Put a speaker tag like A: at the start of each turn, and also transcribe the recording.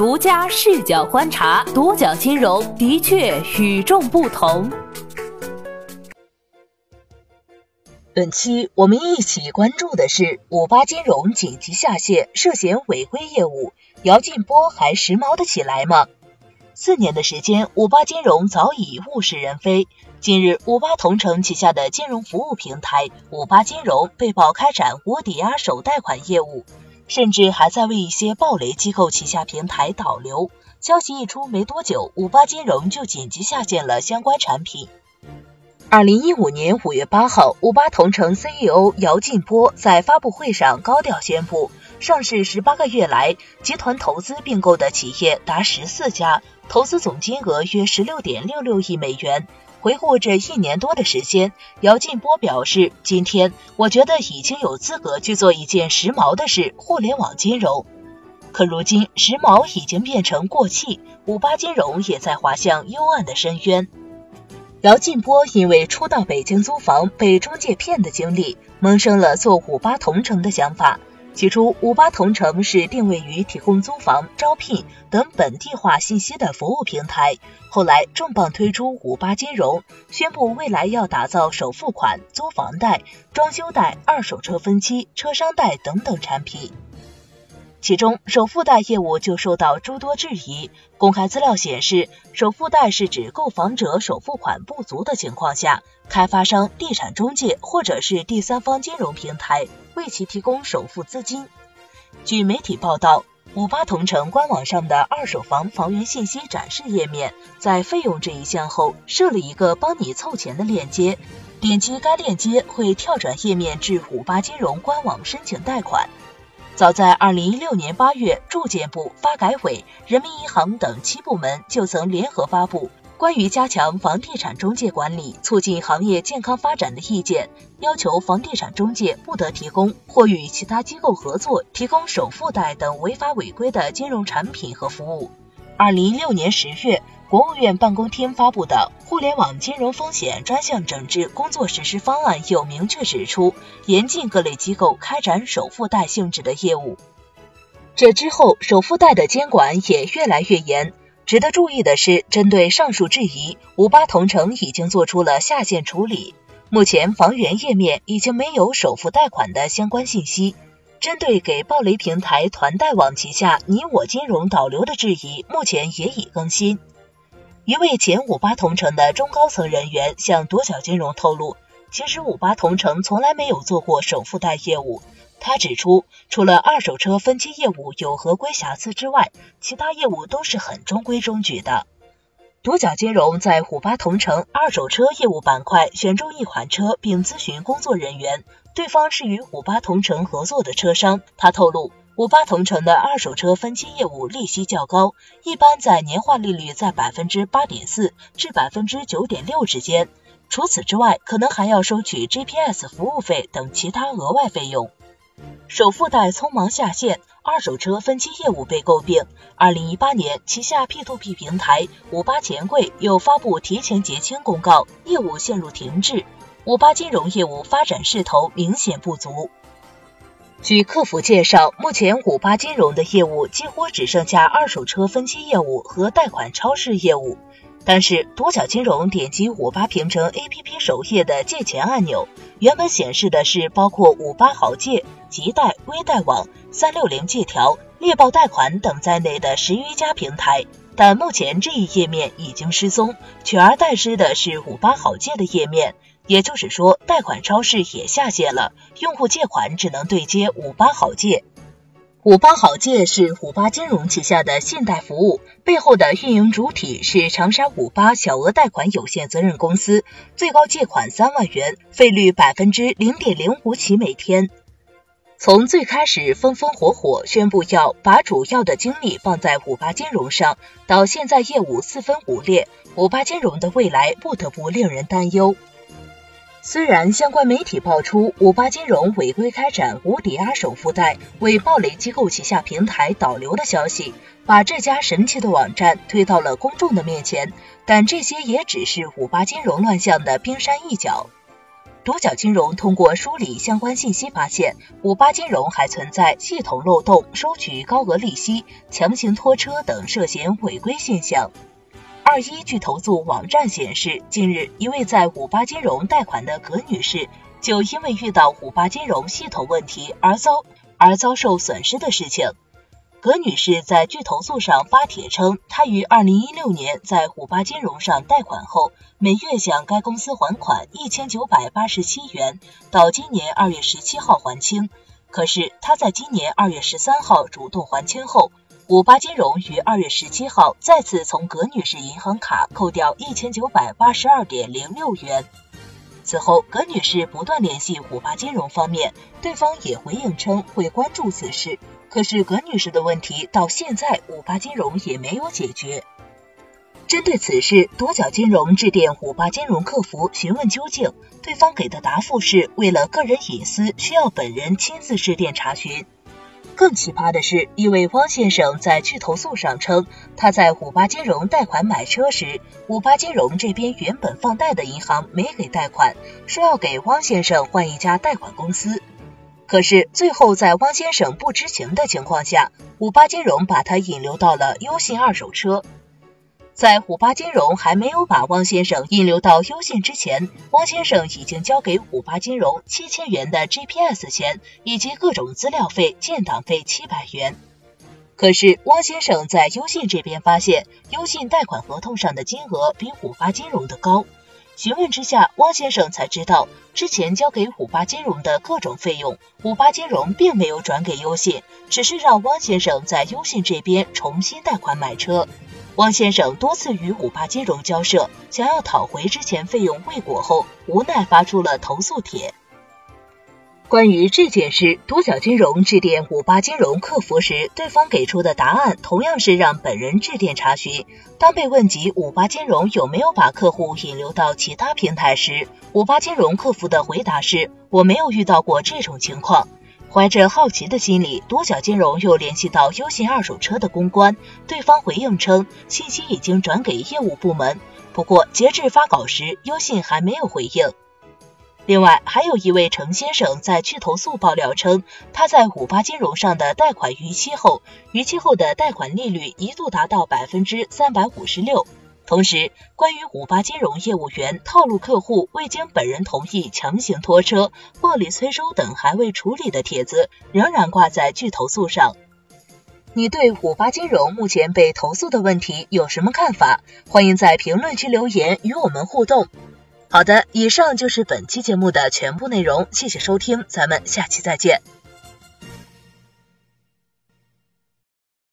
A: 独家视角观察，独角金融的确与众不同。
B: 本期我们一起关注的是五八金融紧急下线，涉嫌违规业务，姚劲波还时髦的起来吗？四年的时间，五八金融早已物是人非。近日，五八同城旗下的金融服务平台五八金融被曝开展无抵押首贷款业务。甚至还在为一些暴雷机构旗下平台导流。消息一出没多久，五八金融就紧急下线了相关产品。二零一五年五月八号，五八同城 CEO 姚劲波在发布会上高调宣布，上市十八个月来，集团投资并购的企业达十四家，投资总金额约十六点六六亿美元。回顾这一年多的时间，姚劲波表示：“今天我觉得已经有资格去做一件时髦的事——互联网金融。可如今，时髦已经变成过气，五八金融也在滑向幽暗的深渊。”姚劲波因为初到北京租房被中介骗的经历，萌生了做五八同城的想法。起初，五八同城是定位于提供租房、招聘等本地化信息的服务平台。后来重磅推出五八金融，宣布未来要打造首付款、租房贷、装修贷、二手车分期、车商贷等等产品。其中，首付贷业务就受到诸多质疑。公开资料显示，首付贷是指购房者首付款不足的情况下，开发商、地产中介或者是第三方金融平台为其提供首付资金。据媒体报道，五八同城官网上的二手房房源信息展示页面，在费用这一项后设了一个帮你凑钱的链接，点击该链接会跳转页面至五八金融官网申请贷款。早在二零一六年八月，住建部、发改委、人民银行等七部门就曾联合发布关于加强房地产中介管理、促进行业健康发展的意见，要求房地产中介不得提供或与其他机构合作提供首付贷等违法违规的金融产品和服务。二零一六年十月。国务院办公厅发布的《互联网金融风险专项整治工作实施方案》有明确指出，严禁各类机构开展首付贷性质的业务。这之后，首付贷的监管也越来越严。值得注意的是，针对上述质疑，五八同城已经做出了下线处理。目前，房源页面已经没有首付贷款的相关信息。针对给暴雷平台团贷网旗下你我金融导流的质疑，目前也已更新。一位前五八同城的中高层人员向多角金融透露，其实五八同城从来没有做过首付贷业务。他指出，除了二手车分期业务有合规瑕疵之外，其他业务都是很中规中矩的。独角金融在五八同城二手车业务板块选中一款车，并咨询工作人员，对方是与五八同城合作的车商。他透露。五八同城的二手车分期业务利息较高，一般在年化利率在百分之八点四至百分之九点六之间。除此之外，可能还要收取 GPS 服务费等其他额外费用。首付贷匆忙下线，二手车分期业务被诟病。二零一八年，旗下 P2P 平台五八钱柜又发布提前结清公告，业务陷入停滞。五八金融业务发展势头明显不足。据客服介绍，目前五八金融的业务几乎只剩下二手车分期业务和贷款超市业务。但是独角金融点击五八平城 APP 首页的借钱按钮，原本显示的是包括五八好借、急贷、微贷网、三六零借条、猎豹贷款等在内的十余家平台，但目前这一页面已经失踪，取而代之的是五八好借的页面。也就是说，贷款超市也下线了，用户借款只能对接五八好借。五八好借是五八金融旗下的信贷服务，背后的运营主体是长沙五八小额贷款有限责任公司，最高借款三万元，费率百分之零点零五起每天。从最开始风风火火宣布要把主要的精力放在五八金融上，到现在业务四分五裂，五八金融的未来不得不令人担忧。虽然相关媒体爆出五八金融违规开展无抵押首付贷、为暴雷机构旗下平台导流的消息，把这家神奇的网站推到了公众的面前，但这些也只是五八金融乱象的冰山一角。独角金融通过梳理相关信息，发现五八金融还存在系统漏洞、收取高额利息、强行拖车等涉嫌违规现象。二一据投诉网站显示，近日一位在五八金融贷款的葛女士，就因为遇到五八金融系统问题而遭而遭受损失的事情。葛女士在据投诉上发帖称，她于二零一六年在五八金融上贷款后，每月向该公司还款一千九百八十七元，到今年二月十七号还清。可是她在今年二月十三号主动还清后，五八金融于二月十七号再次从葛女士银行卡扣掉一千九百八十二点零六元。此后，葛女士不断联系五八金融方面，对方也回应称会关注此事。可是葛女士的问题到现在五八金融也没有解决。针对此事，多角金融致电五八金融客服询问究竟，对方给的答复是为了个人隐私，需要本人亲自致电查询。更奇葩的是，一位汪先生在去投诉上称，他在五八金融贷款买车时，五八金融这边原本放贷的银行没给贷款，说要给汪先生换一家贷款公司。可是最后，在汪先生不知情的情况下，五八金融把他引流到了优信二手车。在五八金融还没有把汪先生引流到优信之前，汪先生已经交给五八金融七千元的 GPS 钱以及各种资料费、建档费七百元。可是汪先生在优信这边发现，优信贷款合同上的金额比五八金融的高。询问之下，汪先生才知道，之前交给五八金融的各种费用，五八金融并没有转给优信，只是让汪先生在优信这边重新贷款买车。汪先生多次与五八金融交涉，想要讨回之前费用未果后，无奈发出了投诉帖。关于这件事，独角金融致电五八金融客服时，对方给出的答案同样是让本人致电查询。当被问及五八金融有没有把客户引流到其他平台时，五八金融客服的回答是：“我没有遇到过这种情况。”怀着好奇的心理，多角金融又联系到优信二手车的公关，对方回应称信息已经转给业务部门，不过截至发稿时，优信还没有回应。另外，还有一位程先生在去投诉爆料称，他在五八金融上的贷款逾期后，逾期后的贷款利率一度达到百分之三百五十六。同时，关于五八金融业务员套路客户、未经本人同意强行拖车、暴力催收等还未处理的帖子，仍然挂在去投诉上。你对五八金融目前被投诉的问题有什么看法？欢迎在评论区留言与我们互动。好的，以上就是本期节目的全部内容，谢谢收听，咱们下期再见。